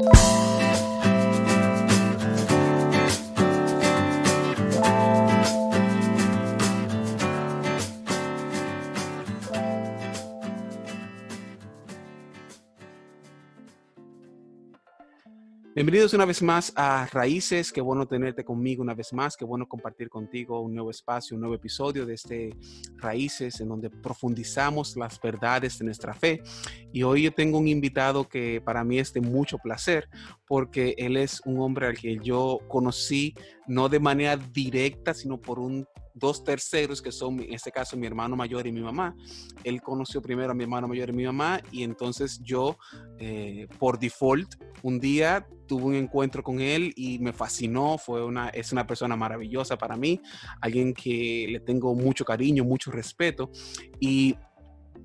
you Bienvenidos una vez más a Raíces. Qué bueno tenerte conmigo una vez más. Qué bueno compartir contigo un nuevo espacio, un nuevo episodio de este Raíces en donde profundizamos las verdades de nuestra fe. Y hoy yo tengo un invitado que para mí es de mucho placer porque él es un hombre al que yo conocí no de manera directa, sino por un dos terceros, que son en este caso mi hermano mayor y mi mamá. Él conoció primero a mi hermano mayor y mi mamá y entonces yo, eh, por default, un día tuve un encuentro con él y me fascinó. Fue una, es una persona maravillosa para mí, alguien que le tengo mucho cariño, mucho respeto y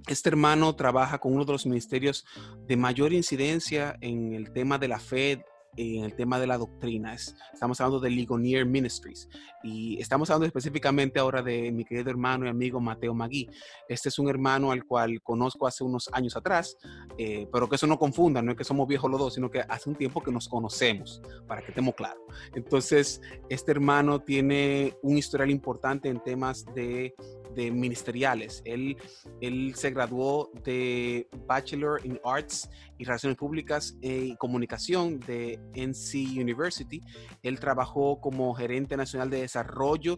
este hermano trabaja con uno de los ministerios de mayor incidencia en el tema de la fe en el tema de la doctrina. estamos hablando de Ligonier Ministries y estamos hablando específicamente ahora de mi querido hermano y amigo Mateo Magui. Este es un hermano al cual conozco hace unos años atrás, eh, pero que eso no confunda, no es que somos viejos los dos, sino que hace un tiempo que nos conocemos, para que estemos claros. Entonces, este hermano tiene un historial importante en temas de de ministeriales. Él, él se graduó de Bachelor in Arts y Relaciones Públicas y Comunicación de NC University. Él trabajó como gerente nacional de desarrollo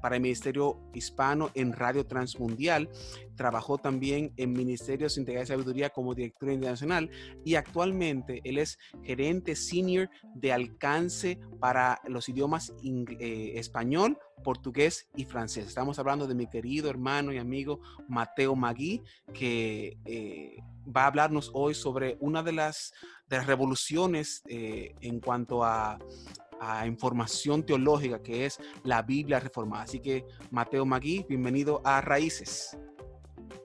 para el Ministerio Hispano en Radio Transmundial. Trabajó también en Ministerios Integrales de Sabiduría como director internacional y actualmente él es gerente senior de alcance para los idiomas eh, español, portugués y francés. Estamos hablando de mi querido hermano y amigo Mateo Magui, que eh, va a hablarnos hoy sobre una de las, de las revoluciones eh, en cuanto a a información teológica que es la Biblia reformada. Así que, Mateo Magui, bienvenido a Raíces.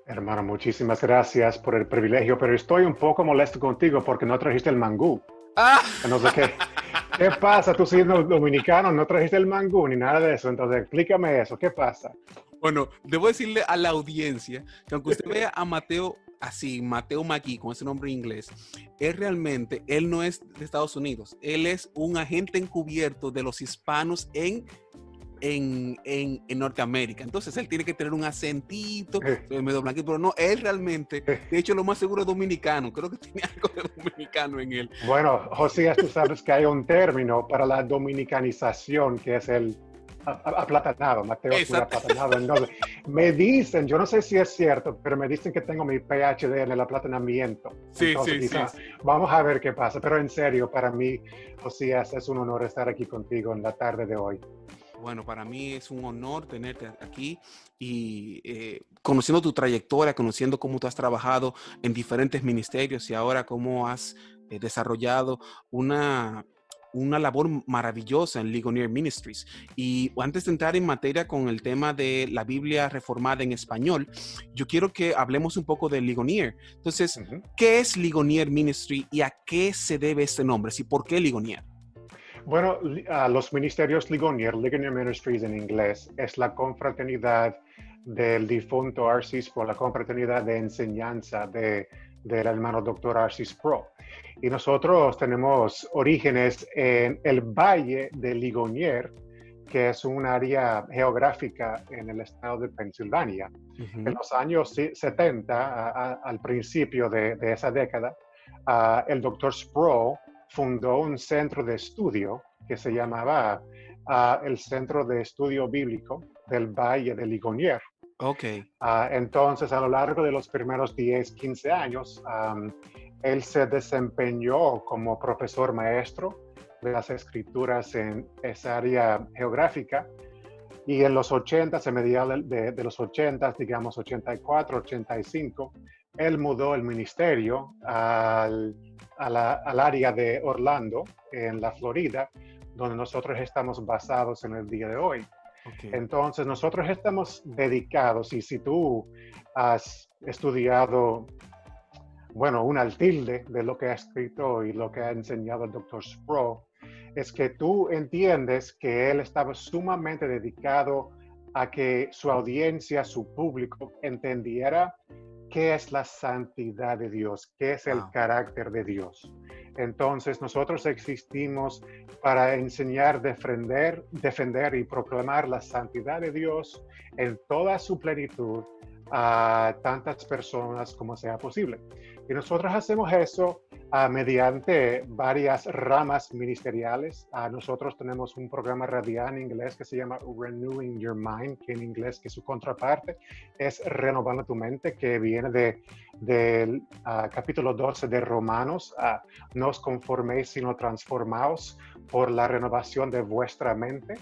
Hermano, muchísimas gracias por el privilegio, pero estoy un poco molesto contigo porque no trajiste el mangú. Ah. No sé qué. ¿Qué pasa? Tú siendo dominicano, no trajiste el mangú ni nada de eso. Entonces, explícame eso. ¿Qué pasa? Bueno, debo decirle a la audiencia que aunque usted vea a Mateo así, Mateo Magui, con ese nombre inglés, él realmente, él no es de Estados Unidos, él es un agente encubierto de los hispanos en en, en, en, Norteamérica. Entonces él tiene que tener un acentito, eh. medio blanquito, pero no, él realmente, eh. de hecho, lo más seguro es dominicano. Creo que tiene algo de dominicano en él. Bueno, José, tú sabes que hay un término para la dominicanización que es el aplatanado, Mateo aplatanado. me dicen, yo no sé si es cierto, pero me dicen que tengo mi PhD en el aplatanamiento. Sí, sí, sí, Vamos a ver qué pasa, pero en serio, para mí, Josías, es un honor estar aquí contigo en la tarde de hoy. Bueno, para mí es un honor tenerte aquí y eh, conociendo tu trayectoria, conociendo cómo tú has trabajado en diferentes ministerios y ahora cómo has eh, desarrollado una una labor maravillosa en Ligonier Ministries. Y antes de entrar en materia con el tema de la Biblia reformada en español, yo quiero que hablemos un poco de Ligonier. Entonces, ¿qué es Ligonier Ministry y a qué se debe este nombre? ¿Y por qué Ligonier? Bueno, los ministerios Ligonier, Ligonier Ministries en inglés, es la confraternidad del difunto Arcis por la confraternidad de enseñanza de, del hermano doctor Arcis Pro. Y nosotros tenemos orígenes en el Valle de Ligonier, que es un área geográfica en el estado de Pensilvania. En los años 70, al principio de, esa década, el doctor Sproul fundó un centro de estudio que se llamaba el Centro de Estudio Bíblico del Valle de Ligonier. Ok. entonces, a lo largo de los primeros 10, 15 años, él se desempeñó como profesor maestro de las escrituras en esa área geográfica y en los 80, a mediados de, los 80, digamos 84, 85, él mudó el ministerio al, al área de Orlando, en la Florida, donde nosotros estamos basados en el día de hoy. Entonces, nosotros estamos dedicados, y si tú has estudiado bueno, un tilde de lo que ha escrito y lo que ha enseñado el doctor Sproul, es que tú entiendes que él estaba sumamente dedicado a que su audiencia, su público, entendiera qué es la santidad de Dios, qué es el carácter de Dios. Entonces nosotros existimos para enseñar, defender, defender y proclamar la santidad de Dios en toda su plenitud a tantas personas como sea posible. Y nosotros hacemos eso uh, mediante varias ramas ministeriales. Uh, nosotros tenemos un programa radial en inglés que se llama Renewing Your Mind, que en inglés, que su contraparte es Renovando tu Mente, que viene del de, uh, capítulo 12 de Romanos. no os conforméis, sino transformaos por la renovación de vuestra mente.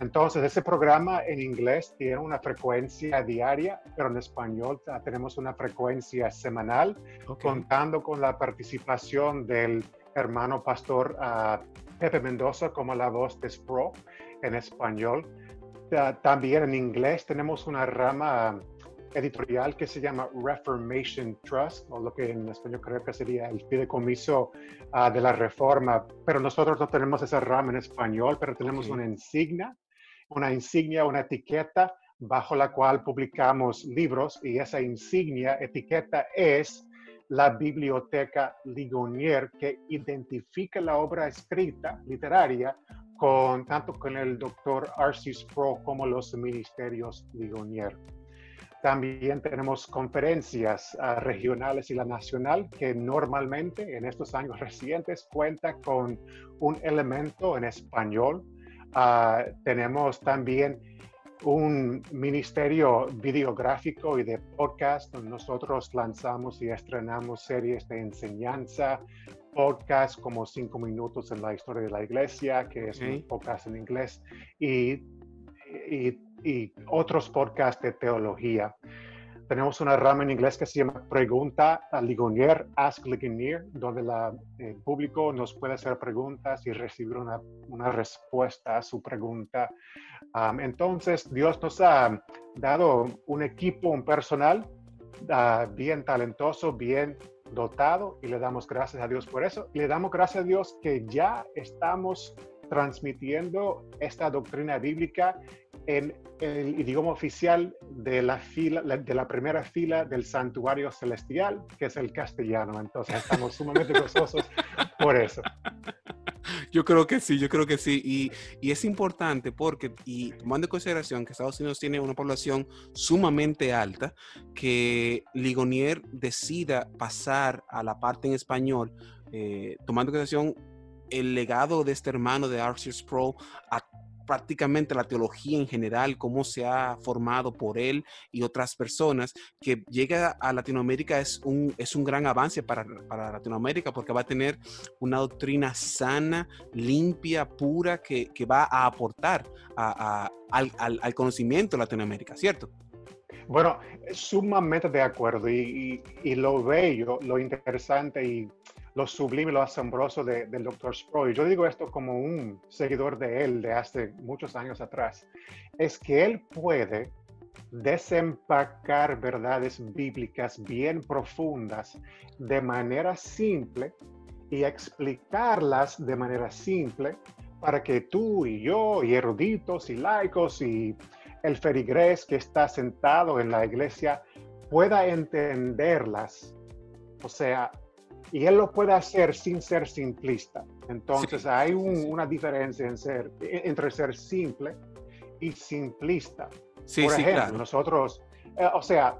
Entonces, ese programa en inglés tiene una frecuencia diaria, pero en español tenemos una frecuencia semanal, contando con la participación del hermano pastor ah, Pepe Mendoza como la voz de SPRO en español. también en inglés tenemos una rama editorial que se llama Reformation Trust, o lo que en español creo que sería el fideicomiso uh, de la reforma, pero nosotros no tenemos esa rama en español, pero tenemos una insignia una insignia, una etiqueta bajo la cual publicamos libros y esa insignia, etiqueta es la biblioteca Ligonier que identifica la obra escrita, literaria, tanto con el doctor Arcis Pro como los ministerios Ligonier. También tenemos conferencias uh, regionales y la nacional que normalmente en estos años recientes cuenta con un elemento en español Ah, tenemos también un ministerio videográfico y de podcast donde nosotros lanzamos y estrenamos series de enseñanza, podcast como cinco minutos en la historia de la iglesia, que es un podcast en inglés, y, y, y otros podcasts de teología. Tenemos una rama en inglés que se llama Pregunta a Ligonier, Ask Ligonier, donde el público nos puede hacer preguntas y recibir una, una respuesta a su pregunta. entonces, Dios nos ha dado un equipo, un personal uh, bien talentoso, bien dotado y le damos gracias a Dios por eso. Le damos gracias a Dios que ya estamos transmitiendo esta doctrina bíblica en el idioma oficial de la, fila, de la primera fila del santuario celestial, que es el castellano. Entonces estamos sumamente gozosos por eso. Yo creo que sí, yo creo que sí. Y, y, es importante porque, y tomando en consideración que Estados Unidos tiene una población sumamente alta, que Ligonier decida pasar a la parte en español, eh, tomando en consideración el legado de este hermano de Arceus Pro a prácticamente la teología en general, cómo se ha formado por él y otras personas, que llega a Latinoamérica es un, es un gran avance para, para Latinoamérica porque va a tener una doctrina sana, limpia, pura, que, que va a aportar a, al, al, conocimiento de Latinoamérica, ¿cierto? Bueno, sumamente de acuerdo y, y, y lo bello, lo interesante y lo sublime, lo asombroso del Dr. Sproul, yo digo esto como un seguidor de él de hace muchos años atrás, es que él puede desempacar verdades bíblicas bien profundas de manera simple y explicarlas de manera simple para que tú y yo y eruditos y laicos y el ferigrés que está sentado en la iglesia pueda entenderlas. O sea, y él lo puede hacer sin ser simplista. Entonces hay una diferencia en ser, entre ser simple y simplista. Sí, Por ejemplo, nosotros, eh, o sea,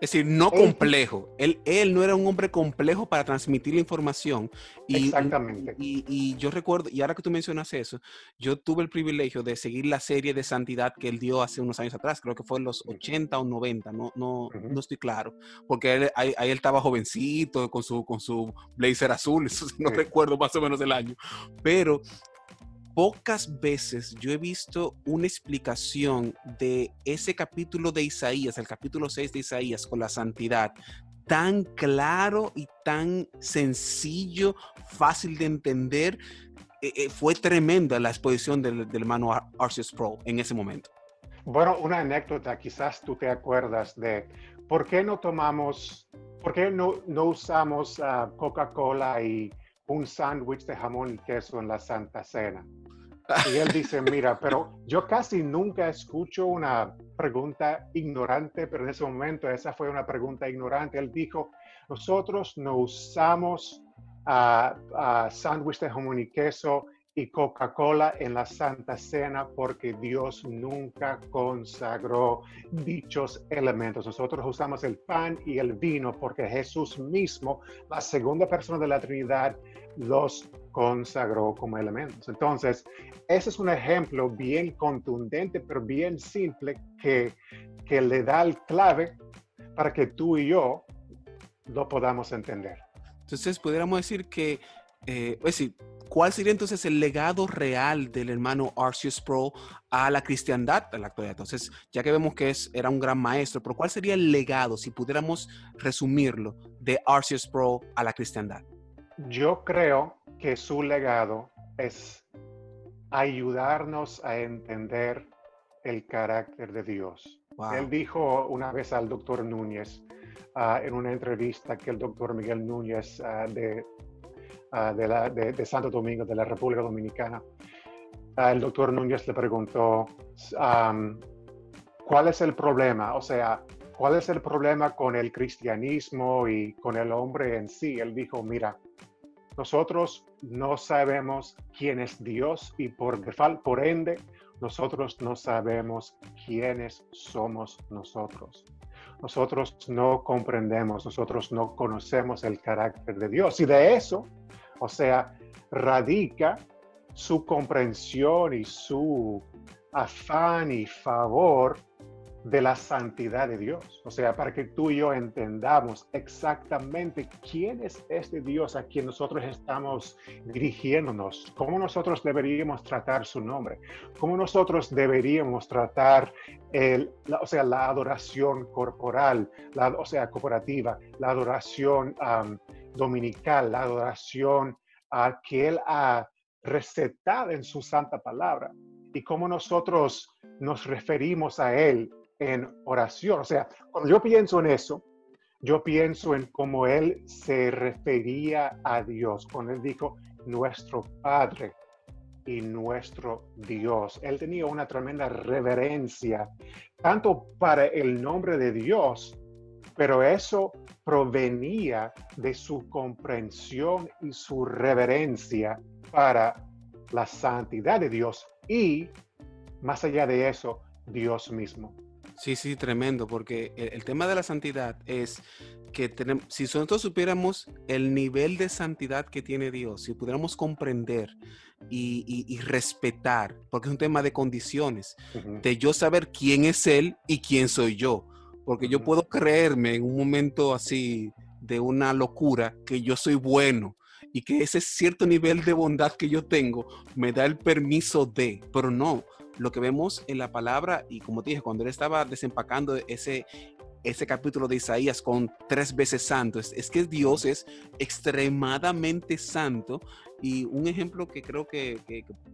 es decir, no complejo. Él, él no era un hombre complejo para transmitir la información. Y, Exactamente. Y, yo recuerdo, y ahora que tú mencionas eso, yo tuve el privilegio de seguir la serie de santidad que él dio hace unos años atrás, creo que fue en los 80 o 90, no, no, no estoy claro, porque él, ahí, él estaba jovencito con su, con su blazer azul, no recuerdo más o menos el año, pero pocas veces yo he visto una explicación de ese capítulo de Isaías, el capítulo 6 de Isaías con la santidad, tan claro y tan sencillo, fácil de entender. Eh, eh, fue tremenda la exposición del, hermano Arceus Pro en ese momento. Bueno, una anécdota, quizás tú te acuerdas de por qué no tomamos, por qué no, no usamos uh, Coca-Cola y un sándwich de jamón y queso en la Santa Cena. Y él dice, mira, pero yo casi nunca escucho una pregunta ignorante, pero en ese momento esa fue una pregunta ignorante. Él dijo, nosotros no usamos uh, sándwich de jamón y queso y Coca-Cola en la Santa Cena porque Dios nunca consagró dichos elementos. Nosotros usamos el pan y el vino porque Jesús mismo, la segunda persona de la Trinidad, los consagró como elementos. Entonces, ese es un ejemplo bien contundente, pero bien simple que, que le da el clave para que tú y yo lo podamos entender. Entonces, pudiéramos decir que, eh, es decir, ¿cuál sería entonces el legado real del hermano Arceus Pro a la cristiandad en la actualidad? Entonces, ya que vemos que es, era un gran maestro, pero ¿cuál sería el legado, si pudiéramos resumirlo, de Arceus Pro a la cristiandad? Yo creo que su legado es ayudarnos a entender el carácter de Dios. Él dijo una vez al doctor Núñez, Ah, en una entrevista que el doctor Miguel Núñez ah, de, ah, de, de, Santo Domingo, de la República Dominicana, el doctor Núñez le preguntó, ¿cuál es el problema? O sea, ¿cuál es el problema con el cristianismo y con el hombre en sí? Él dijo, mira, nosotros no sabemos quién es Dios y por, por ende nosotros no sabemos quiénes somos nosotros nosotros no comprendemos, nosotros no conocemos el carácter de Dios. Y de eso, o sea, radica su comprensión y su afán y favor de la santidad de Dios. O sea, para que tú y yo entendamos exactamente quién es este Dios a quien nosotros estamos dirigiéndonos, cómo nosotros deberíamos tratar su nombre, cómo nosotros deberíamos tratar el, la, o sea, la adoración corporal, la, o sea, corporativa, la adoración dominical, la adoración que Él ha recetado en su santa palabra y cómo nosotros nos referimos a Él en oración. O sea, cuando yo pienso en eso, yo pienso en cómo él se refería a Dios, cuando él dijo nuestro Padre y nuestro Dios. Él tenía una tremenda reverencia, tanto para el nombre de Dios, pero eso provenía de su comprensión y su reverencia para la santidad de Dios y, más allá de eso, Dios mismo. Sí, sí, tremendo, porque el, tema de la santidad es que tenemos, si nosotros supiéramos el nivel de santidad que tiene Dios, si pudiéramos comprender y, respetar, porque es un tema de condiciones, de yo saber quién es Él y quién soy yo, porque yo puedo creerme en un momento así de una locura que yo soy bueno y que ese cierto nivel de bondad que yo tengo me da el permiso de, pero no, lo que vemos en la palabra, y como te dije, cuando él estaba desempacando ese, ese capítulo de Isaías con tres veces santo, es, que Dios es extremadamente santo y un ejemplo que creo que,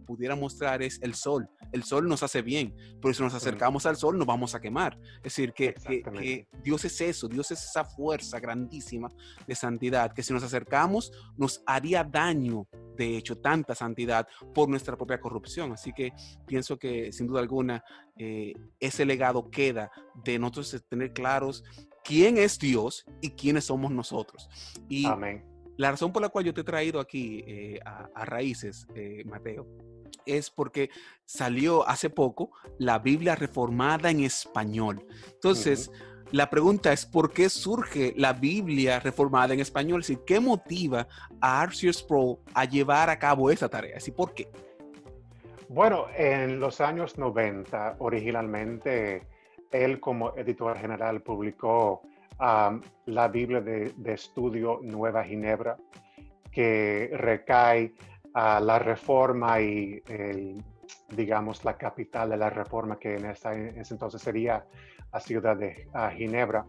pudiera mostrar es el sol. El sol nos hace bien, pero si nos acercamos al sol nos vamos a quemar. Es decir, que, que, Dios es eso, Dios es esa fuerza grandísima de santidad, que si nos acercamos nos haría daño de hecho tanta santidad por nuestra propia corrupción. Así que pienso que sin duda alguna eh, ese legado queda de nosotros tener claros quién es Dios y quiénes somos nosotros. Y la razón por la cual yo te he traído aquí eh, a, Raíces, eh, Mateo, es porque salió hace poco la Biblia reformada en español. Entonces, la pregunta es, ¿por qué surge la Biblia reformada en español? Es ¿qué motiva a Arceus Pro a llevar a cabo esa tarea? ¿Y por qué? Bueno, en los años 90, originalmente, él como editor general publicó um, la Biblia de, estudio Nueva Ginebra, que recae a la reforma y, digamos, la capital de la reforma, que en, en ese entonces sería la ciudad de Ginebra.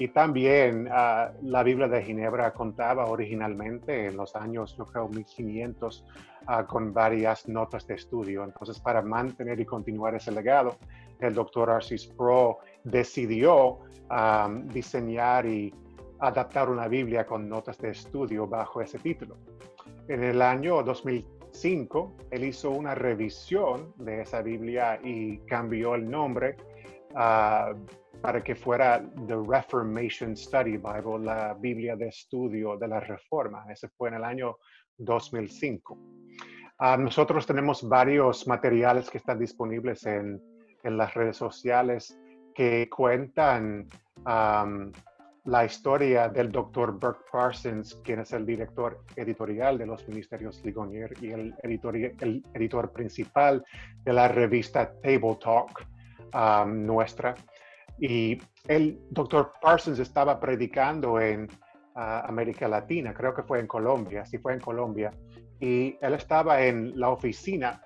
Y también ah, la Biblia de Ginebra contaba originalmente en los años, creo, 1500, ah, con varias notas de estudio. Entonces, para mantener y continuar ese legado, el doctor Arcis Pro decidió diseñar y adaptar una Biblia con notas de estudio bajo ese título. En el año 2005, él hizo una revisión de esa Biblia y cambió el nombre para que fuera The Reformation Study Bible, la Biblia de estudio de la Reforma. Ese fue en el año 2005. Ah, nosotros tenemos varios materiales que están disponibles en, en las redes sociales que cuentan la historia del doctor Burke Parsons, quien es el director editorial de los Ministerios Ligonier y el editor, el editor principal de la revista Table Talk nuestra. Y el doctor Parsons estaba predicando en ah, América Latina, creo que fue en Colombia, sí fue en Colombia, y él estaba en la oficina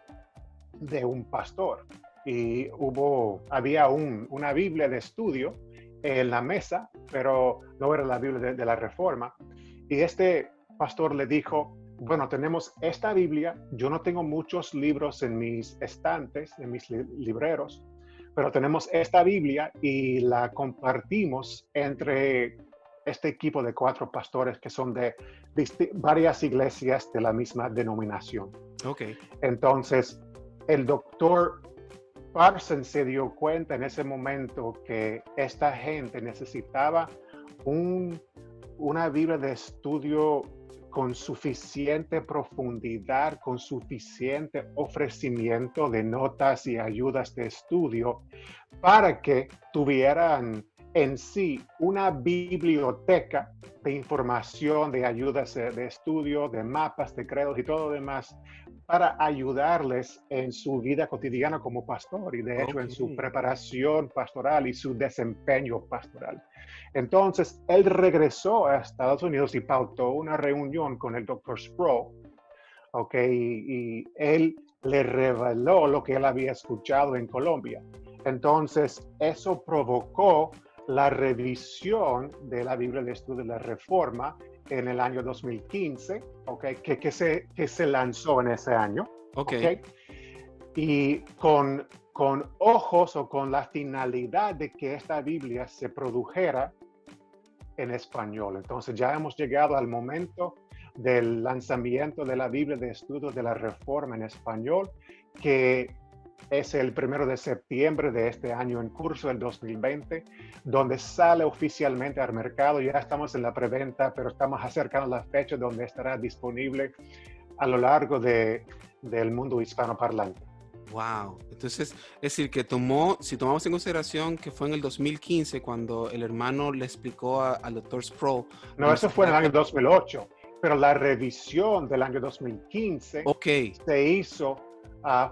de un pastor y hubo, había una Biblia de estudio en la mesa, pero no era la Biblia de, la Reforma. Y este pastor le dijo, bueno, tenemos esta Biblia, yo no tengo muchos libros en mis estantes, en mis libreros, pero tenemos esta Biblia y la compartimos entre este equipo de cuatro pastores que son de varias iglesias de la misma denominación. Ok. Entonces, el doctor Parsons se dio cuenta en ese momento que esta gente necesitaba un, una Biblia de estudio con suficiente profundidad, con suficiente ofrecimiento de notas y ayudas de estudio para que tuvieran en sí una biblioteca de información, de ayudas de estudio, de mapas, de credos y todo lo demás para ayudarles en su vida cotidiana como pastor y de hecho en su preparación pastoral y su desempeño pastoral. Entonces, él regresó a Estados Unidos y pautó una reunión con el doctor Sproul, ¿ok? Y, él le reveló lo que él había escuchado en Colombia. Entonces, eso provocó la revisión de la Biblia de Estudio de la Reforma en el año 2015, okay, que, que, se, que se lanzó en ese año. Okay. Y con, con ojos o con la finalidad de que esta Biblia se produjera en español. Entonces ya hemos llegado al momento del lanzamiento de la Biblia de Estudios de la Reforma en español, que es el primero de septiembre de este año en curso, el 2020, donde sale oficialmente al mercado. Ya estamos en la preventa, pero estamos acercando la fecha donde estará disponible a lo largo de, del mundo hispanoparlante. Wow. Entonces, es decir, que tomó, si tomamos en consideración que fue en el 2015 cuando el hermano le explicó al doctor Sproul. No, eso fue en el año 2008, pero la revisión del año 2015 okay. se hizo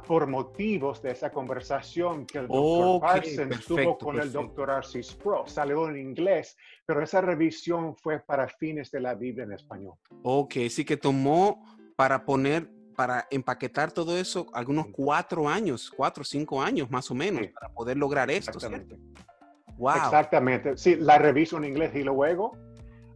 por motivos de esa conversación que el doctor Parsons tuvo con el doctor Arcis Pro. Salió en inglés, pero esa revisión fue para fines de la Biblia en español. Ok, sí que tomó para poner, para empaquetar todo eso, algunos cuatro años, cuatro o cinco años más o menos, para poder lograr esto. Exactamente. Wow. Exactamente. Sí, la reviso en inglés y luego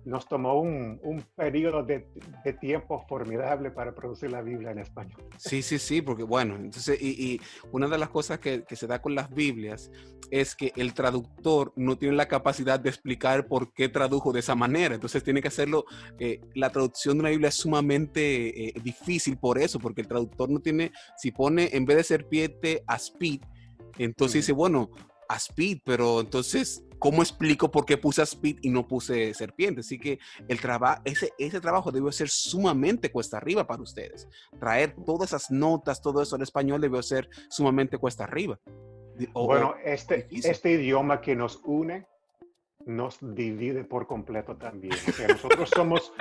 nos tomó un, un periodo de, de, tiempo formidable para producir la Biblia en español. Sí, sí, sí, porque bueno, entonces, y, y una de las cosas que, que, se da con las Biblias es que el traductor no tiene la capacidad de explicar por qué tradujo de esa manera, entonces tiene que hacerlo, eh, la traducción de una Biblia es sumamente eh, difícil por eso, porque el traductor no tiene, si pone en vez de serpiente, aspid, entonces dice, bueno, aspid, pero entonces ¿cómo explico por qué puse speed y no puse serpiente? Así que el trabajo, ese, ese trabajo debió ser sumamente cuesta arriba para ustedes. Traer todas esas notas, todo eso en español debió ser sumamente cuesta arriba. bueno, este, este idioma que nos une nos divide por completo también. nosotros somos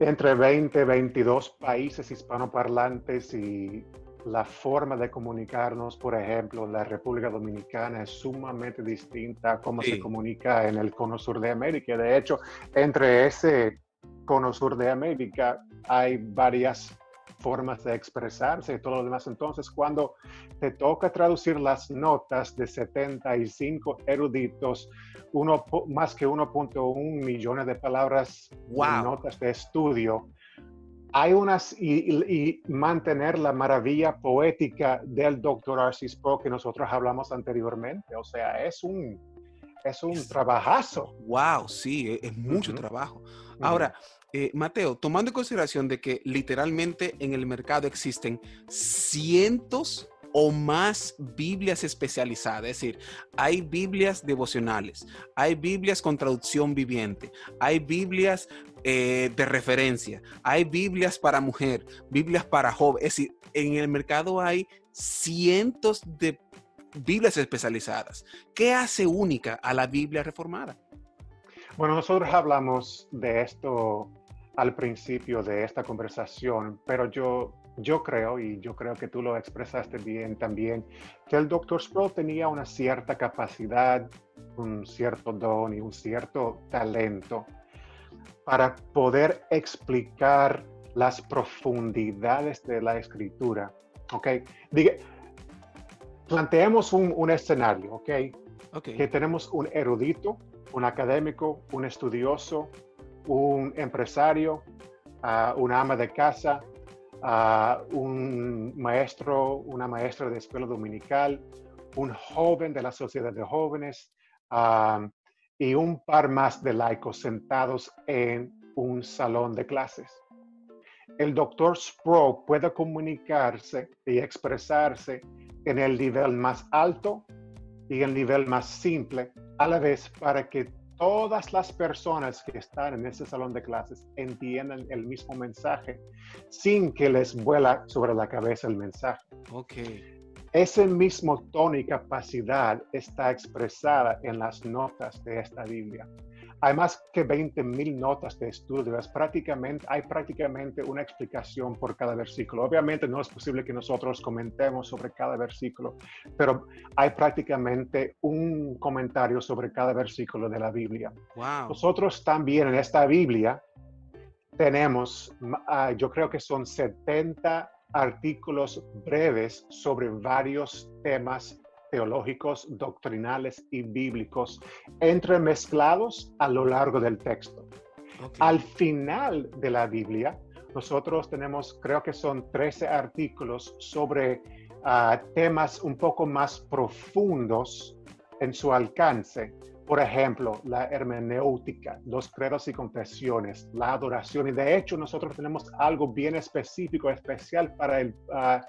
entre 20, 22 países hispanoparlantes y la forma de comunicarnos, por ejemplo, en la República Dominicana es sumamente distinta a cómo se comunica en el cono sur de América. De hecho, entre ese cono sur de América hay varias formas de expresarse y todo lo demás. Entonces, cuando te toca traducir las notas de 75 eruditos, uno, más que 1.1 millones de palabras, wow. notas de estudio, hay unas, y, mantener la maravilla poética del doctor Arcis Pro que nosotros hablamos anteriormente. O sea, es un, es un trabajazo. Wow, sí, e, es, mucho trabajo. Ahora, eh, Mateo, tomando en consideración de que literalmente en el mercado existen cientos o más Biblias especializadas. Es decir, hay Biblias devocionales, hay Biblias con traducción viviente, hay Biblias eh, de referencia, hay Biblias para mujer, Biblias para joven. Es decir, en el mercado hay cientos de Biblias especializadas. ¿Qué hace única a la Biblia reformada? Bueno, nosotros hablamos de esto al principio de esta conversación, pero yo, yo creo, y yo creo que tú lo expresaste bien también, que el Dr. Sproul tenía una cierta capacidad, un cierto don y un cierto talento para poder explicar las profundidades de la escritura. ¿Ok? Diga, planteemos un, un escenario, ¿ok? Que tenemos un erudito, un académico, un estudioso, un empresario, uh, una ama de casa, uh, un maestro, una maestra de escuela dominical, un joven de la sociedad de jóvenes uh, y un par más de laicos sentados en un salón de clases. El doctor Sproul puede comunicarse y expresarse en el nivel más alto y el nivel más simple a la vez para que todas las personas que están en ese salón de clases entiendan el mismo mensaje sin que les vuela sobre la cabeza el mensaje. Ok. Ese mismo tono y capacidad está expresada en las notas de esta Biblia hay más que 20 mil notas de estudio. prácticamente, hay prácticamente una explicación por cada versículo. Obviamente no es posible que nosotros comentemos sobre cada versículo, pero hay prácticamente un comentario sobre cada versículo de la Biblia. Nosotros también en esta Biblia tenemos, ah, yo creo que son 70 artículos breves sobre varios temas teológicos, doctrinales y bíblicos entremezclados a lo largo del texto. Al final de la Biblia, nosotros tenemos, creo que son 13 artículos sobre ah, temas un poco más profundos en su alcance, por ejemplo, la hermenéutica, los credos y confesiones, la adoración. Y de hecho, nosotros tenemos algo bien específico, especial para el, uh,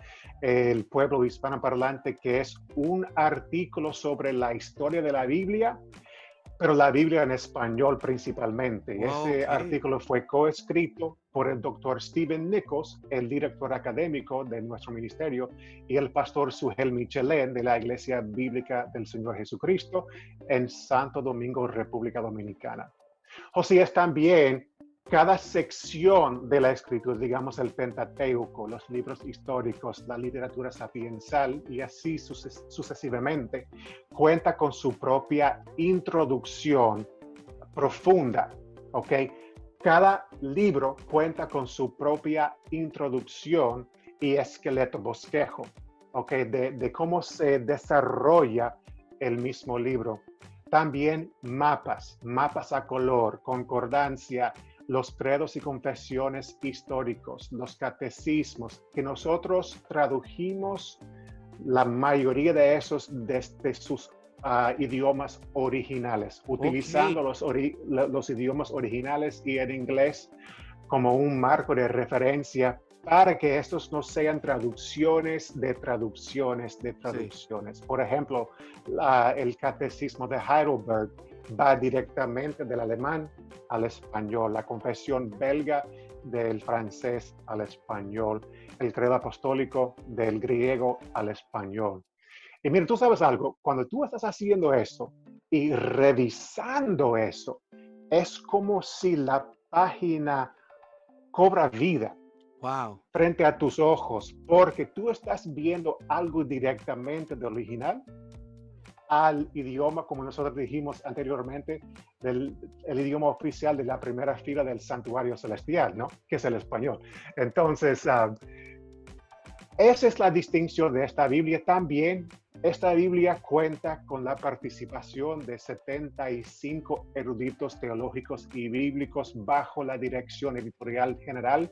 el pueblo hispanoparlante, que es un artículo sobre la historia de la Biblia pero la Biblia en español principalmente. Ese artículo fue coescrito por el doctor Stephen Nichols, el director académico de nuestro ministerio, y el pastor Sugel Michelén de la Iglesia Bíblica del Señor Jesucristo en Santo Domingo, República Dominicana. es también cada sección de la escritura, digamos el Pentateuco, los libros históricos, la literatura sapiensal y así sucesivamente, cuenta con su propia introducción profunda, ¿ok? Cada libro cuenta con su propia introducción y esqueleto bosquejo, ¿ok? De, de cómo se desarrolla el mismo libro. También mapas, mapas a color, concordancia, los credos y confesiones históricos, los catecismos, que nosotros tradujimos la mayoría de esos desde sus idiomas originales, utilizando los, los idiomas originales y el inglés como un marco de referencia para que estos no sean traducciones de traducciones de traducciones. Por ejemplo, el catecismo de Heidelberg va directamente del alemán al español, la confesión belga del francés al español, el credo apostólico del griego al español. Y mira, tú sabes algo, cuando tú estás haciendo eso y revisando eso, es como si la página cobra vida. Wow. Frente a tus ojos, porque tú estás viendo algo directamente del original al idioma, como nosotros dijimos anteriormente, del el idioma oficial de la primera fila del santuario celestial, ¿no? Que es el español. Entonces, ah, esa es la distinción de esta Biblia. También esta Biblia cuenta con la participación de 75 eruditos teológicos y bíblicos bajo la dirección editorial general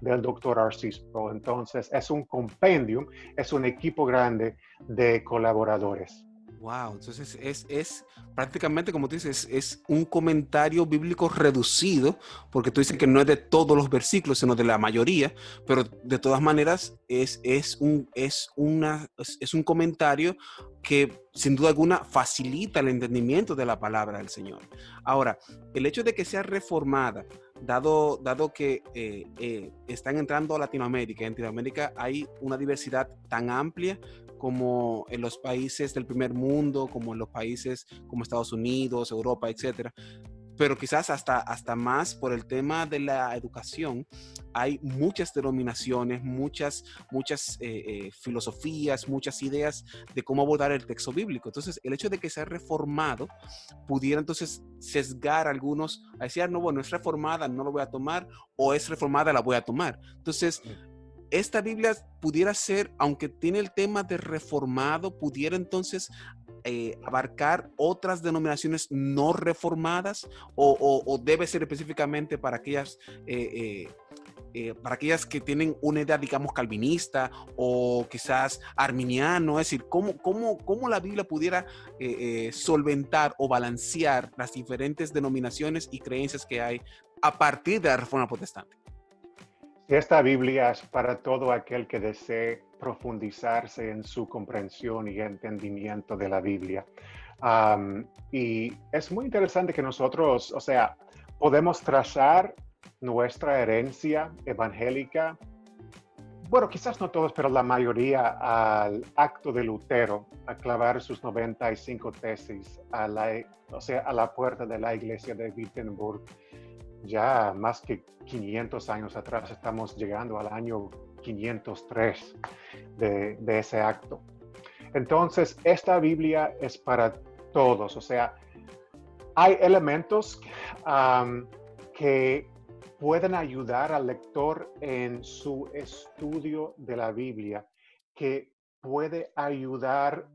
del doctor Arcis Pro. Entonces, es un compendium, es un equipo grande de colaboradores. Wow, entonces es, es prácticamente, como tú dices, es un comentario bíblico reducido, porque tú dices que no es de todos los versículos, sino de la mayoría, pero de todas maneras es, es, un, es, una, es un comentario que sin duda alguna facilita el entendimiento de la palabra del Señor. Ahora, el hecho de que sea reformada, dado, dado que eh, eh, están entrando a Latinoamérica, en Latinoamérica hay una diversidad tan amplia como en los países del primer mundo, como en los países como Estados Unidos, Europa, etcétera pero quizás hasta, hasta más por el tema de la educación, hay muchas denominaciones, muchas, muchas eh, eh, filosofías, muchas ideas de cómo abordar el texto bíblico. Entonces, el hecho de que sea reformado pudiera entonces sesgar a algunos a decir, ah, no, bueno, es reformada, no lo voy a tomar, o es reformada, la voy a tomar. Entonces, esta Biblia pudiera ser, aunque tiene el tema de reformado, pudiera entonces eh, abarcar otras denominaciones no reformadas o, debe ser específicamente para aquellas, eh, eh, para aquellas que tienen una idea, digamos, calvinista o quizás arminiano? Es decir, ¿cómo, cómo, cómo la Biblia pudiera solventar o balancear las diferentes denominaciones y creencias que hay a partir de la reforma protestante? Esta Biblia es para todo aquel que desee profundizarse en su comprensión y entendimiento de la Biblia. y es muy interesante que nosotros, o sea, podemos trazar nuestra herencia evangélica, bueno, quizás no todos, pero la mayoría al acto de Lutero, a clavar sus 95 tesis a la, o sea, a la puerta de la iglesia de Wittenberg. Ya más que 500 años atrás estamos llegando al año 503 de, ese acto. Entonces, esta Biblia es para todos, o sea, hay elementos que pueden ayudar al lector en su estudio de la Biblia, que puede ayudar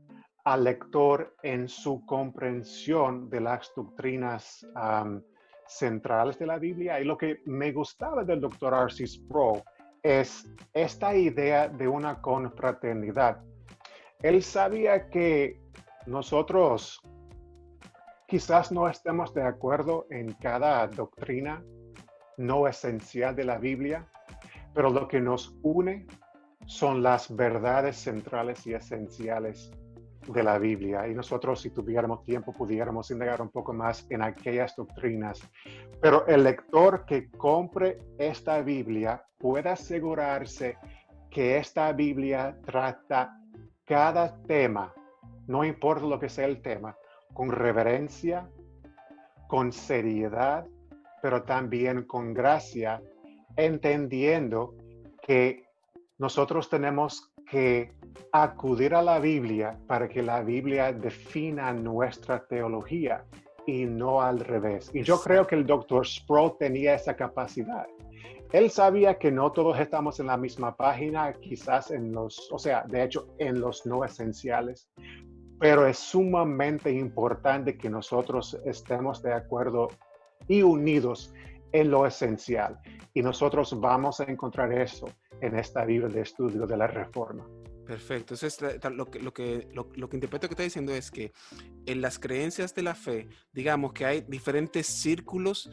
al lector en su comprensión de las doctrinas centrales de la Biblia. Y lo que me gustaba del doctor Arcis Pro es esta idea de una confraternidad. Él sabía que nosotros quizás no estemos de acuerdo en cada doctrina no esencial de la Biblia, pero lo que nos une son las verdades centrales y esenciales de la Biblia y nosotros si tuviéramos tiempo pudiéramos indagar un poco más en aquellas doctrinas. Pero el lector que compre esta Biblia puede asegurarse que esta Biblia trata cada tema, no importa lo que sea el tema, con reverencia, con seriedad, pero también con gracia, entendiendo que nosotros tenemos que acudir a la Biblia para que la Biblia defina nuestra teología y no al revés. Y yo creo que el doctor Sproul tenía esa capacidad. Él sabía que no todos estamos en la misma página, quizás en los, o sea, de hecho, en los no esenciales, pero es sumamente importante que nosotros estemos de acuerdo y unidos en lo esencial. Y nosotros vamos a encontrar eso en esta Biblia de estudio de la Reforma. Perfecto. Entonces, lo que, lo, que, lo, que interpreto que está diciendo es que en las creencias de la fe, digamos que hay diferentes círculos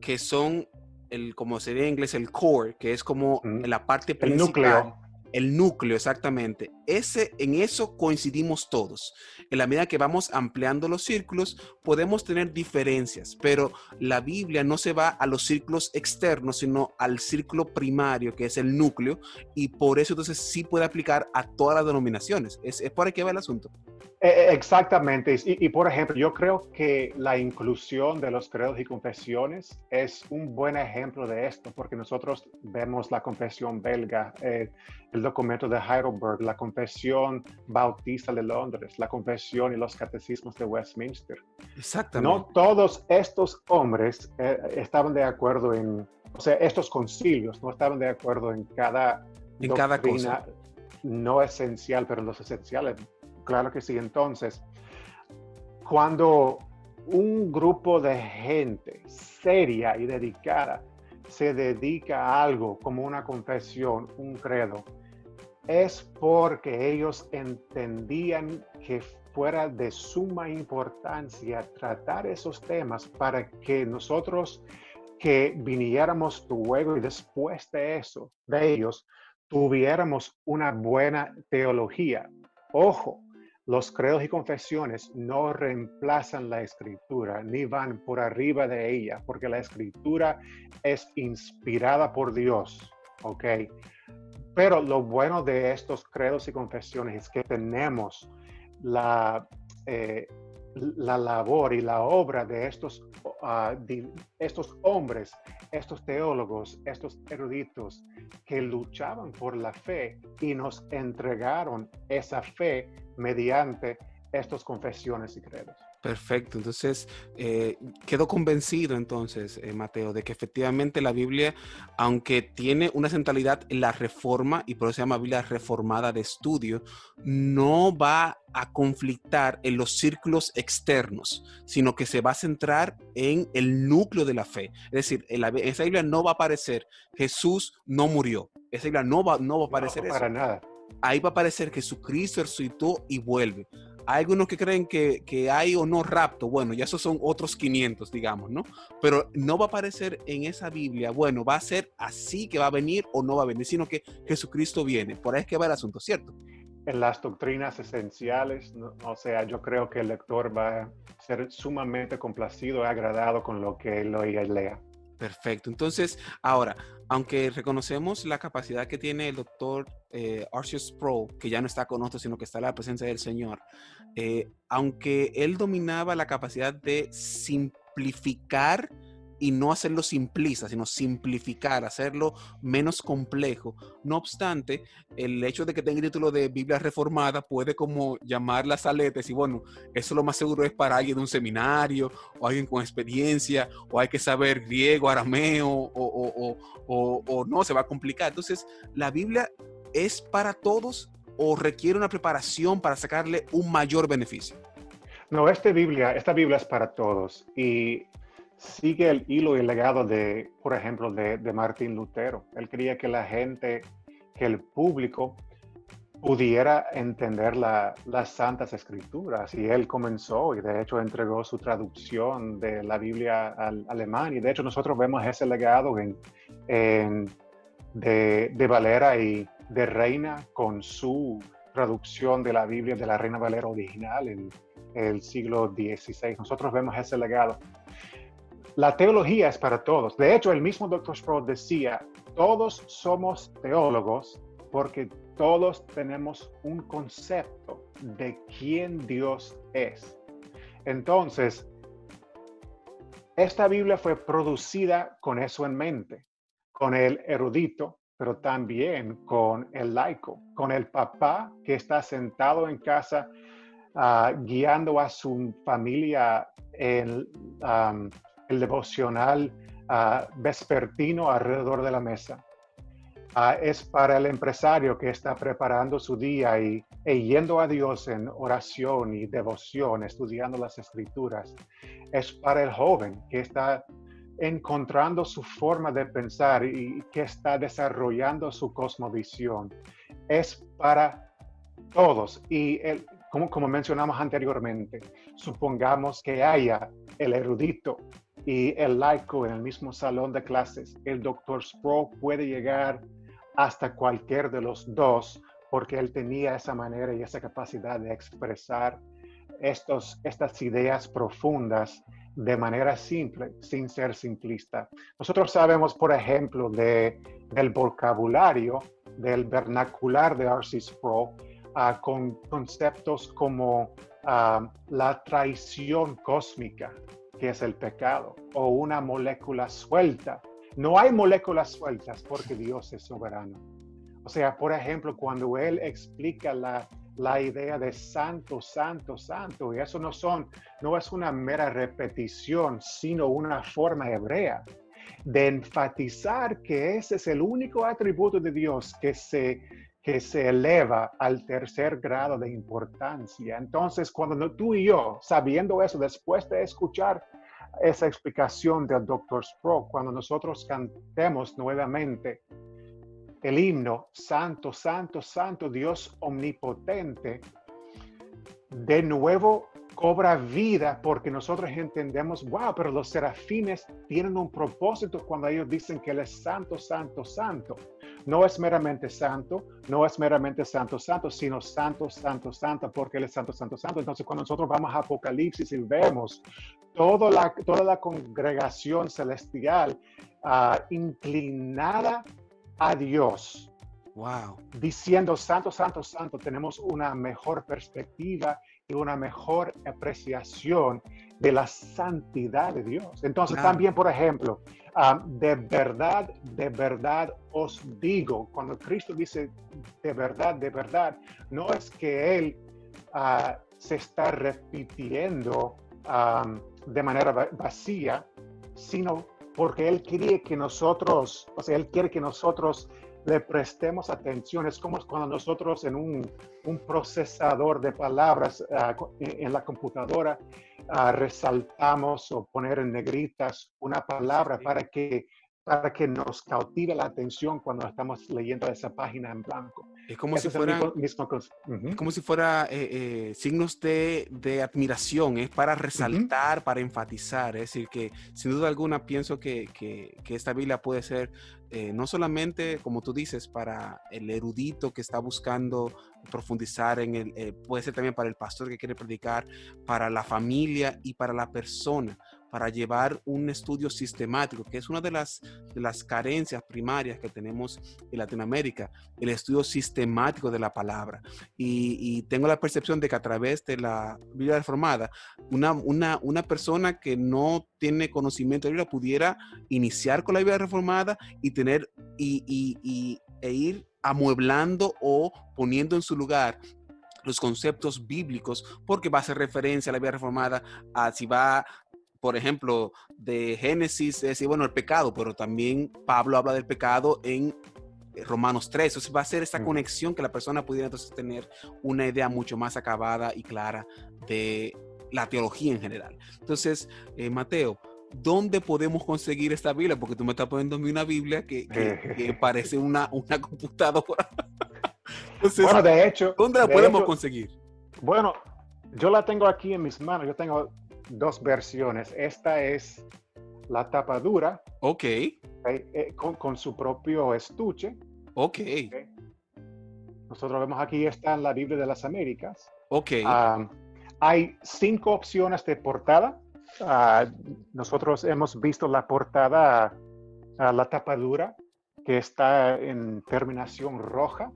que son, el, como sería en inglés, el core, que es como la parte principal. núcleo el núcleo, exactamente. Ese, en eso coincidimos todos. En la medida que vamos ampliando los círculos, podemos tener diferencias, pero la Biblia no se va a los círculos externos, sino al círculo primario, que es el núcleo, y por eso entonces sí puede aplicar a todas las denominaciones. Es, es por ahí que va el asunto. Eh, eh, exactamente. Y, por ejemplo, yo creo que la inclusión de los credos y confesiones es un buen ejemplo de esto, porque nosotros vemos la confesión belga, eh, el documento de Heidelberg, la confesión bautista de Londres, la confesión y los catecismos de Westminster. Exactamente. No todos estos hombres estaban de acuerdo en, o sea, estos concilios no estaban de acuerdo en cada en cada cosa. no esencial, pero en los esenciales Claro que sí. Entonces, cuando un grupo de gente seria y dedicada se dedica a algo como una confesión, un credo, es porque ellos entendían que fuera de suma importancia tratar esos temas para que nosotros que viniéramos luego y después de eso, de ellos, tuviéramos una buena teología. Ojo, los credos y confesiones no reemplazan la escritura ni van por arriba de ella, porque la escritura es inspirada por Dios, ¿ok? Pero lo bueno de estos credos y confesiones es que tenemos la, eh, la labor y la obra de estos, ah, estos hombres, estos teólogos, estos eruditos que luchaban por la fe y nos entregaron esa fe mediante estas confesiones y credos. Perfecto, entonces eh, quedo convencido entonces, eh, Mateo, de que efectivamente la Biblia, aunque tiene una centralidad en la reforma, y por eso se llama Biblia reformada de estudio, no va a conflictar en los círculos externos, sino que se va a centrar en el núcleo de la fe. Es decir, en, esa Biblia no va a aparecer Jesús no murió, esa Biblia no va, no va a aparecer no, para nada. Ahí va a aparecer Jesucristo resucitó y vuelve. Hay algunos que creen que, que, hay o no rapto. Bueno, ya esos son otros 500, digamos, ¿no? Pero no va a aparecer en esa Biblia, bueno, va a ser así que va a venir o no va a venir, sino que Jesucristo viene. Por ahí es que va el asunto, ¿cierto? En las doctrinas esenciales, o sea, yo creo que el lector va a ser sumamente complacido y agradado con lo que y lea. Perfecto. Entonces, ahora, aunque reconocemos la capacidad que tiene el doctor eh, Arceus Pro, que ya no está con nosotros, sino que está en la presencia del Señor, eh, aunque él dominaba la capacidad de simplificar y no hacerlo simplista, sino simplificar, hacerlo menos complejo. No obstante, el hecho de que tenga el título de Biblia reformada puede como llamar las aletas y bueno, eso lo más seguro es para alguien de un seminario o alguien con experiencia o hay que saber griego, arameo o, o, o no, se va a complicar. Entonces, la Biblia es para todos o requiere una preparación para sacarle un mayor beneficio. No, esta Biblia, esta Biblia es para todos y sigue el hilo y el legado de, por ejemplo, de, Martín Lutero. Él quería que la gente, que el público pudiera entender las santas escrituras y él comenzó y de hecho entregó su traducción de la Biblia al alemán y de hecho nosotros vemos ese legado en, de, de, Valera y de Reina con su traducción de la Biblia de la Reina Valera original en el siglo XVI. Nosotros vemos ese legado la teología es para todos. De hecho, el mismo Dr. Sproul decía, todos somos teólogos porque todos tenemos un concepto de quién Dios es. Entonces, esta Biblia fue producida con eso en mente, con el erudito, pero también con el laico, con el papá que está sentado en casa ah, guiando a su familia en, el devocional ah, vespertino alrededor de la mesa. Ah, es para el empresario que está preparando su día y, e yendo a Dios en oración y devoción, estudiando las escrituras. Es para el joven que está encontrando su forma de pensar y que está desarrollando su cosmovisión. Es para todos. Y como, como mencionamos anteriormente, supongamos que haya el erudito y el laico en el mismo salón de clases, el doctor Sproul puede llegar hasta cualquier de los dos porque él tenía esa manera y esa capacidad de expresar estos, estas ideas profundas de manera simple, sin ser simplista. Nosotros sabemos, por ejemplo, de, del vocabulario, del vernacular de R.C. Sproul, ah, con conceptos como ah, la traición cósmica, que es el pecado, o una molécula suelta. No hay moléculas sueltas porque Dios es soberano. O sea, por ejemplo, cuando Él explica la, la idea de santo, santo, santo, y eso no, son, no es una mera repetición, sino una forma hebrea de enfatizar que ese es el único atributo de Dios que se, que se eleva al tercer grado de importancia. Entonces, cuando tú y yo, sabiendo eso, después de escuchar esa explicación del Dr. Sproul, cuando nosotros cantemos nuevamente, el himno, Santo, Santo, Santo, Dios omnipotente, de nuevo cobra vida porque nosotros entendemos, wow, pero los serafines tienen un propósito cuando ellos dicen que Él es santo, santo, santo. No es meramente santo, no es meramente santo, santo, sino santo, santo, santo, porque Él es santo, santo, santo. Entonces, cuando nosotros vamos a Apocalipsis y vemos toda la, toda la congregación celestial uh, inclinada a Dios, Wow. Diciendo santo, santo, santo, tenemos una mejor perspectiva y una mejor apreciación de la santidad de Dios. Entonces también, por ejemplo, ah, de verdad, de verdad os digo, cuando Cristo dice de verdad, de verdad, no es que Él ah, se está repitiendo de manera vacía, sino porque Él quiere que nosotros, o sea, Él quiere que nosotros le prestemos atención. Es como cuando nosotros en un, procesador de palabras ah, en la computadora ah, resaltamos o poner en negritas una palabra para que para que nos cautive la atención cuando estamos leyendo esa página en blanco. Es como si fuera, como si fuera signos de, admiración, es para resaltar, para enfatizar. Es decir, que sin duda alguna pienso que, que, esta Biblia puede ser eh, no solamente, como tú dices, para el erudito que está buscando profundizar en el, eh, puede ser también para el pastor que quiere predicar, para la familia y para la persona para llevar un estudio sistemático, que es una de las, las carencias primarias que tenemos en Latinoamérica, el estudio sistemático de la palabra. Y, tengo la percepción de que a través de la Biblia reformada, una, una, una persona que no tiene conocimiento de la Biblia pudiera iniciar con la Biblia reformada y tener y, y, e ir amueblando o poniendo en su lugar los conceptos bíblicos, porque va a hacer referencia a la Biblia reformada, a si va por ejemplo, de Génesis, es decir, bueno, el pecado, pero también Pablo habla del pecado en eh, Romanos 3. Entonces va a ser esta conexión que la persona pudiera entonces tener una idea mucho más acabada y clara de la teología en general. Entonces, eh, Mateo, ¿dónde podemos conseguir esta Biblia? Porque tú me estás poniendo una Biblia que, parece una, una computadora. bueno, de hecho. ¿Dónde la podemos conseguir? Bueno, yo la tengo aquí en mis manos. Yo tengo dos versiones. Esta es la tapa dura. Ok. Eh, con, su propio estuche. Ok. Nosotros vemos aquí está en la Biblia de las Américas. Ok. hay cinco opciones de portada. Ah, nosotros hemos visto la portada, a la tapa dura, que está en terminación roja.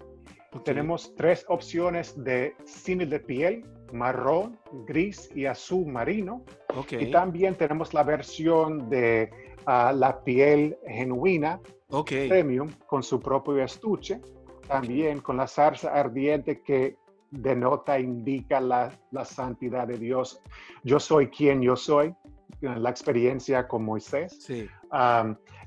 Tenemos tres opciones de símil de piel, marrón, gris y azul marino. Y también tenemos la versión de ah, la piel genuina, premium, con su propio estuche. También con la zarza ardiente que denota, indica la, santidad de Dios. Yo soy quien yo soy, la experiencia con Moisés.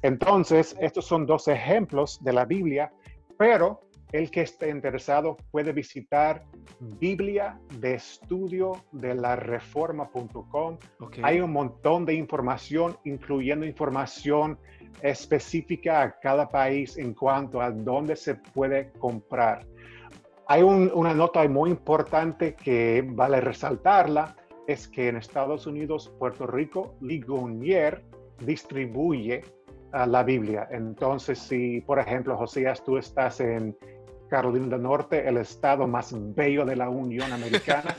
entonces, estos son dos ejemplos de la Biblia, pero el que esté interesado puede visitar Biblia de Estudio de la Reforma.com. Hay un montón de información, incluyendo información específica a cada país en cuanto a dónde se puede comprar. Hay una nota muy importante que vale resaltarla, es que en Estados Unidos, Puerto Rico, Ligonier distribuye la Biblia. Entonces, si, por ejemplo, Josías, tú estás en Carolina del Norte, el estado más bello de la Unión Americana.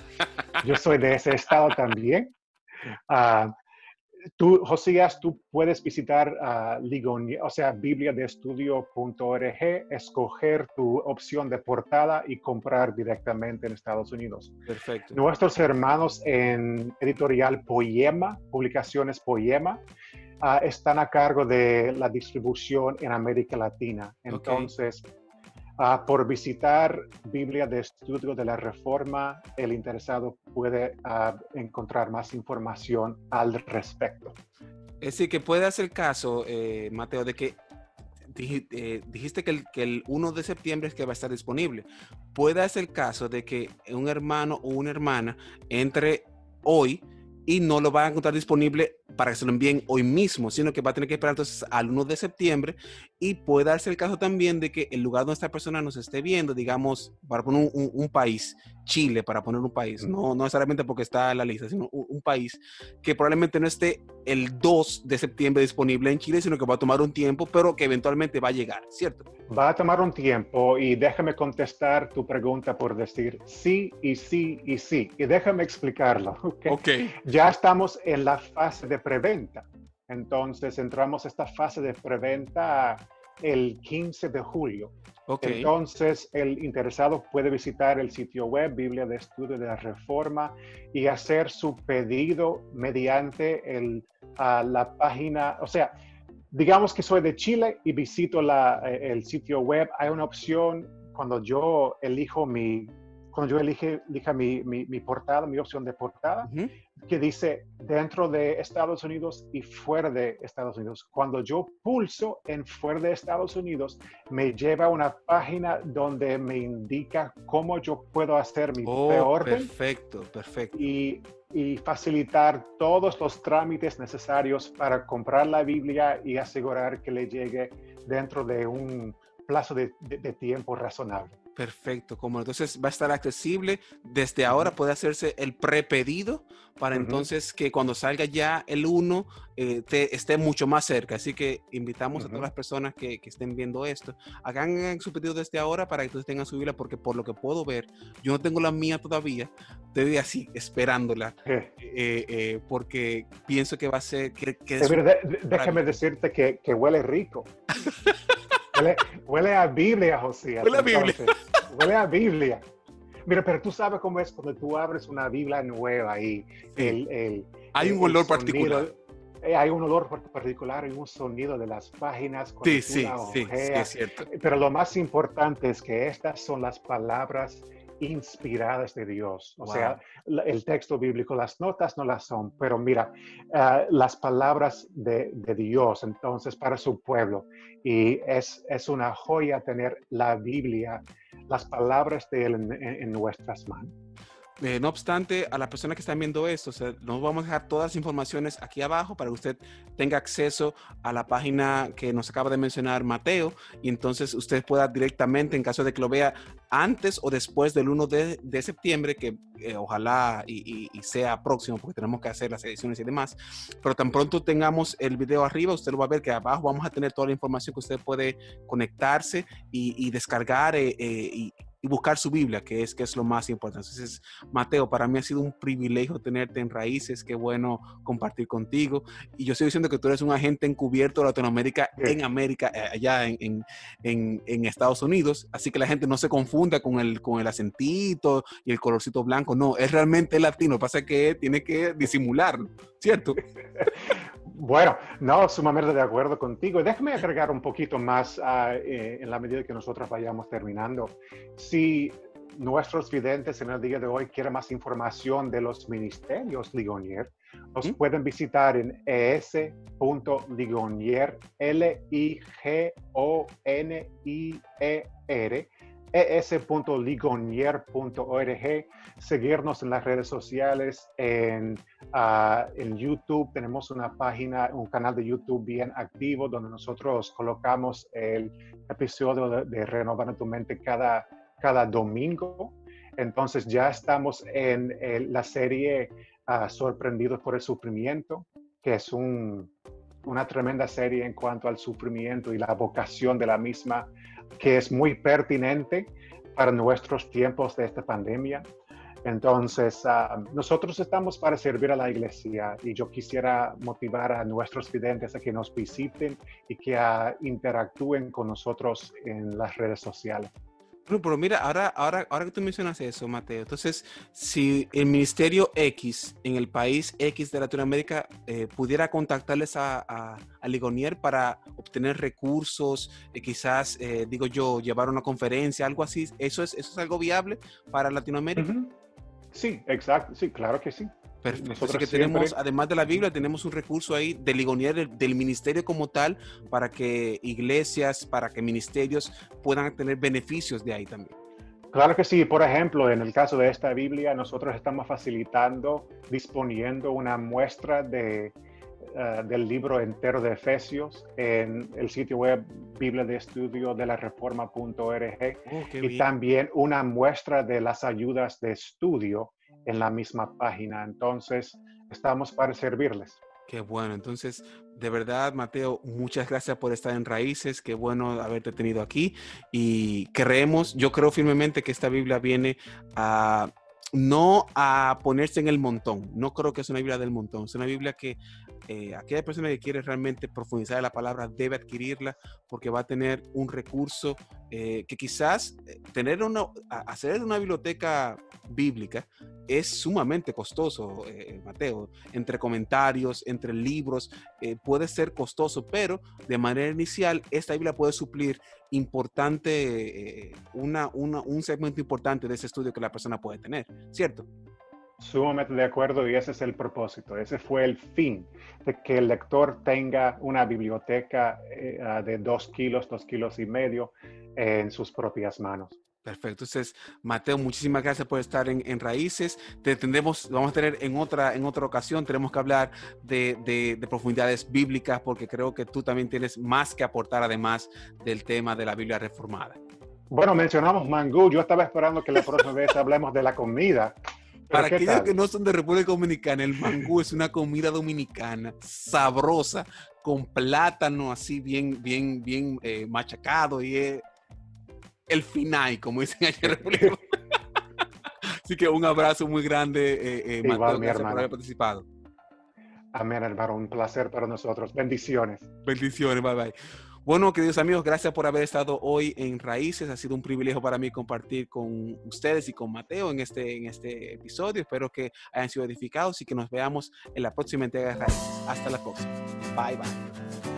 Yo soy de ese estado también. Uh, tú, Josías, tú puedes visitar uh, Ligonia, o sea, bibliadeestudio.org, escoger tu opción de portada y comprar directamente en Estados Unidos. Perfecto. Nuestros hermanos en editorial Poema, publicaciones Poema, uh, están a cargo de la distribución en América Latina. Entonces, Ah, por visitar Biblia de Estudio de la Reforma, el interesado puede ah, encontrar más información al respecto. Es decir, que puede hacer caso, eh, Mateo, de que eh, dijiste que el, que el 1 de septiembre es que va a estar disponible. Puede hacer caso de que un hermano o una hermana entre hoy y no lo va a encontrar disponible para que se lo envíen hoy mismo, sino que va a tener que esperar entonces al 1 de septiembre Y puede darse el caso también de que el lugar donde esta persona nos esté viendo, digamos, para poner un, país, Chile, para poner un país, no, no necesariamente porque está en la lista, sino un, país que probablemente no esté el 2 de septiembre disponible en Chile, sino que va a tomar un tiempo, pero que eventualmente va a llegar, ¿cierto? Va a tomar un tiempo y déjame contestar tu pregunta por decir sí y sí y sí. Y déjame explicarlo. ¿ok? okay. Ya estamos en la fase de preventa. Entonces entramos a esta fase de preventa el 15 de julio. Okay. Entonces, el interesado puede visitar el sitio web Biblia de Estudio de la Reforma y hacer su pedido mediante el, la página, o sea, digamos que soy de Chile y visito la, eh, el sitio web, hay una opción cuando yo elijo mi cuando yo elige, elija mi, mi, mi, portada, mi opción de portada, que dice dentro de Estados Unidos y fuera de Estados Unidos. Cuando yo pulso en fuera de Estados Unidos, me lleva a una página donde me indica cómo yo puedo hacer mi oh. Perfecto, perfecto. Y, y facilitar todos los trámites necesarios para comprar la Biblia y asegurar que le llegue dentro de un plazo de, de tiempo razonable. Perfecto, como entonces va a estar accesible desde ahora, puede hacerse el prepedido para entonces que cuando salga ya el 1 eh, esté mucho más cerca. Así que invitamos a todas las personas que, estén viendo esto, hagan su pedido desde ahora para que entonces tengan su Biblia, porque por lo que puedo ver, yo no tengo la mía todavía, estoy así esperándola, eh, eh, porque pienso que va a ser... Que, déjame decirte que, que huele rico. Huele, a Biblia, José. Huele a Biblia. Huele a Biblia. Mira, pero tú sabes cómo es cuando tú abres una Biblia nueva y el, hay un olor particular. Eh, hay un olor particular y un sonido de las páginas. Sí, sí, sí, es cierto. Pero lo más importante es que estas son las palabras inspiradas de Dios. O sea, el texto bíblico, las notas no las son, pero mira, ah, las palabras de, Dios entonces para su pueblo. Y es, es una joya tener la Biblia, las palabras de Él en nuestras manos. Eh, no obstante, a las personas que están viendo esto, nos vamos a dejar todas las informaciones aquí abajo para que usted tenga acceso a la página que nos acaba de mencionar Mateo y entonces usted pueda directamente, en caso de que lo vea antes o después del 1 de, septiembre, que eh, ojalá y, sea próximo, porque tenemos que hacer las ediciones y demás, pero tan pronto tengamos el video arriba, usted lo va a ver que abajo vamos a tener toda la información que usted puede conectarse y, descargar eh, y buscar su Biblia, que es, que es lo más importante. Entonces, Mateo, para mí ha sido un privilegio tenerte en Raíces, qué bueno compartir contigo. Y yo estoy diciendo que tú eres un agente encubierto de Latinoamérica en América, eh, allá en, en, en, Estados Unidos, así que la gente no se confunda con el, con el acentito y el colorcito blanco, no, es realmente latino, pasa que tiene que disimularlo, ¿cierto? Bueno, no, sumamente de acuerdo contigo. Déjame agregar un poquito más ah, eh, en la medida que nosotros vayamos terminando. Si nuestros videntes en el día de hoy quieren más información de los ministerios Ligonier, nos pueden visitar en es.ligonier, L-I-G-O-N-I-E-R, es.ligonier.org, seguirnos en las redes sociales, en, en YouTube tenemos una página, un canal de YouTube bien activo donde nosotros colocamos el episodio de, de Renovando tu Mente cada, cada domingo. Entonces ya estamos en la serie uh, Sorprendidos por el Sufrimiento, que es un, una tremenda serie en cuanto al sufrimiento y la vocación de la misma que es muy pertinente para nuestros tiempos de esta pandemia. Entonces, ah, nosotros estamos para servir a la iglesia y yo quisiera motivar a nuestros videntes a que nos visiten y que ah, interactúen con nosotros en las redes sociales. Pero, mira, ahora, ahora, ahora que tú mencionas eso, Mateo, entonces, si el Ministerio X en el país X de Latinoamérica eh, pudiera contactarles a, a, Ligonier para obtener recursos, eh, quizás, eh, digo yo, llevar una conferencia, algo así, ¿eso es, eso es algo viable para Latinoamérica? Sí, exacto, sí, claro que sí. Perfecto. Que tenemos, además de la Biblia, tenemos un recurso ahí de ligonier del, ministerio como tal para que iglesias, para que ministerios puedan tener beneficios de ahí también. Claro que sí. Por ejemplo, en el caso de esta Biblia, nosotros estamos facilitando, disponiendo una muestra de ah, del libro entero de Efesios en el sitio web Biblia de Estudio de la Reforma.org oh, y también una muestra de las ayudas de estudio en la misma página. Entonces, estamos para servirles. Qué bueno. Entonces, de verdad, Mateo, muchas gracias por estar en Raíces. Qué bueno haberte tenido aquí. Y creemos, yo creo firmemente que esta Biblia viene a no a ponerse en el montón. No creo que es una Biblia del montón. Es una Biblia que eh, aquella persona que quiere realmente profundizar en la palabra debe adquirirla porque va a tener un recurso eh, que quizás eh, tener una, hacer una biblioteca bíblica es sumamente costoso, Mateo. Entre comentarios, entre libros, puede ser costoso, pero de manera inicial esta Biblia puede suplir importante, una, un segmento importante de ese estudio que la persona puede tener, ¿cierto? Sumamente de acuerdo y ese es el propósito, ese fue el fin, de que el lector tenga una biblioteca eh, de dos kilos, dos kilos y medio en sus propias manos. Perfecto. Entonces, Mateo, muchísimas gracias por estar en, Raíces. Te tendremos, vamos a tener en otra, en otra ocasión, tenemos que hablar de, profundidades bíblicas porque creo que tú también tienes más que aportar además del tema de la Biblia reformada. Bueno, mencionamos mangú. Yo estaba esperando que la próxima vez hablemos de la comida. Para aquellos que no son de República Dominicana, el mangú es una comida dominicana sabrosa, con plátano así bien, bien, bien eh, machacado y es el final, como dicen allá en República Así que un abrazo muy grande, eh, eh hermano. por haber participado. Amén, hermano. Un placer para nosotros. Bendiciones. Bendiciones. Bye, bye. Bueno, queridos amigos, gracias por haber estado hoy en Raíces. Ha sido un privilegio para mí compartir con ustedes y con Mateo en este, en este episodio. Espero que hayan sido edificados y que nos veamos en la próxima entrega de Raíces. Hasta la próxima. Bye, bye.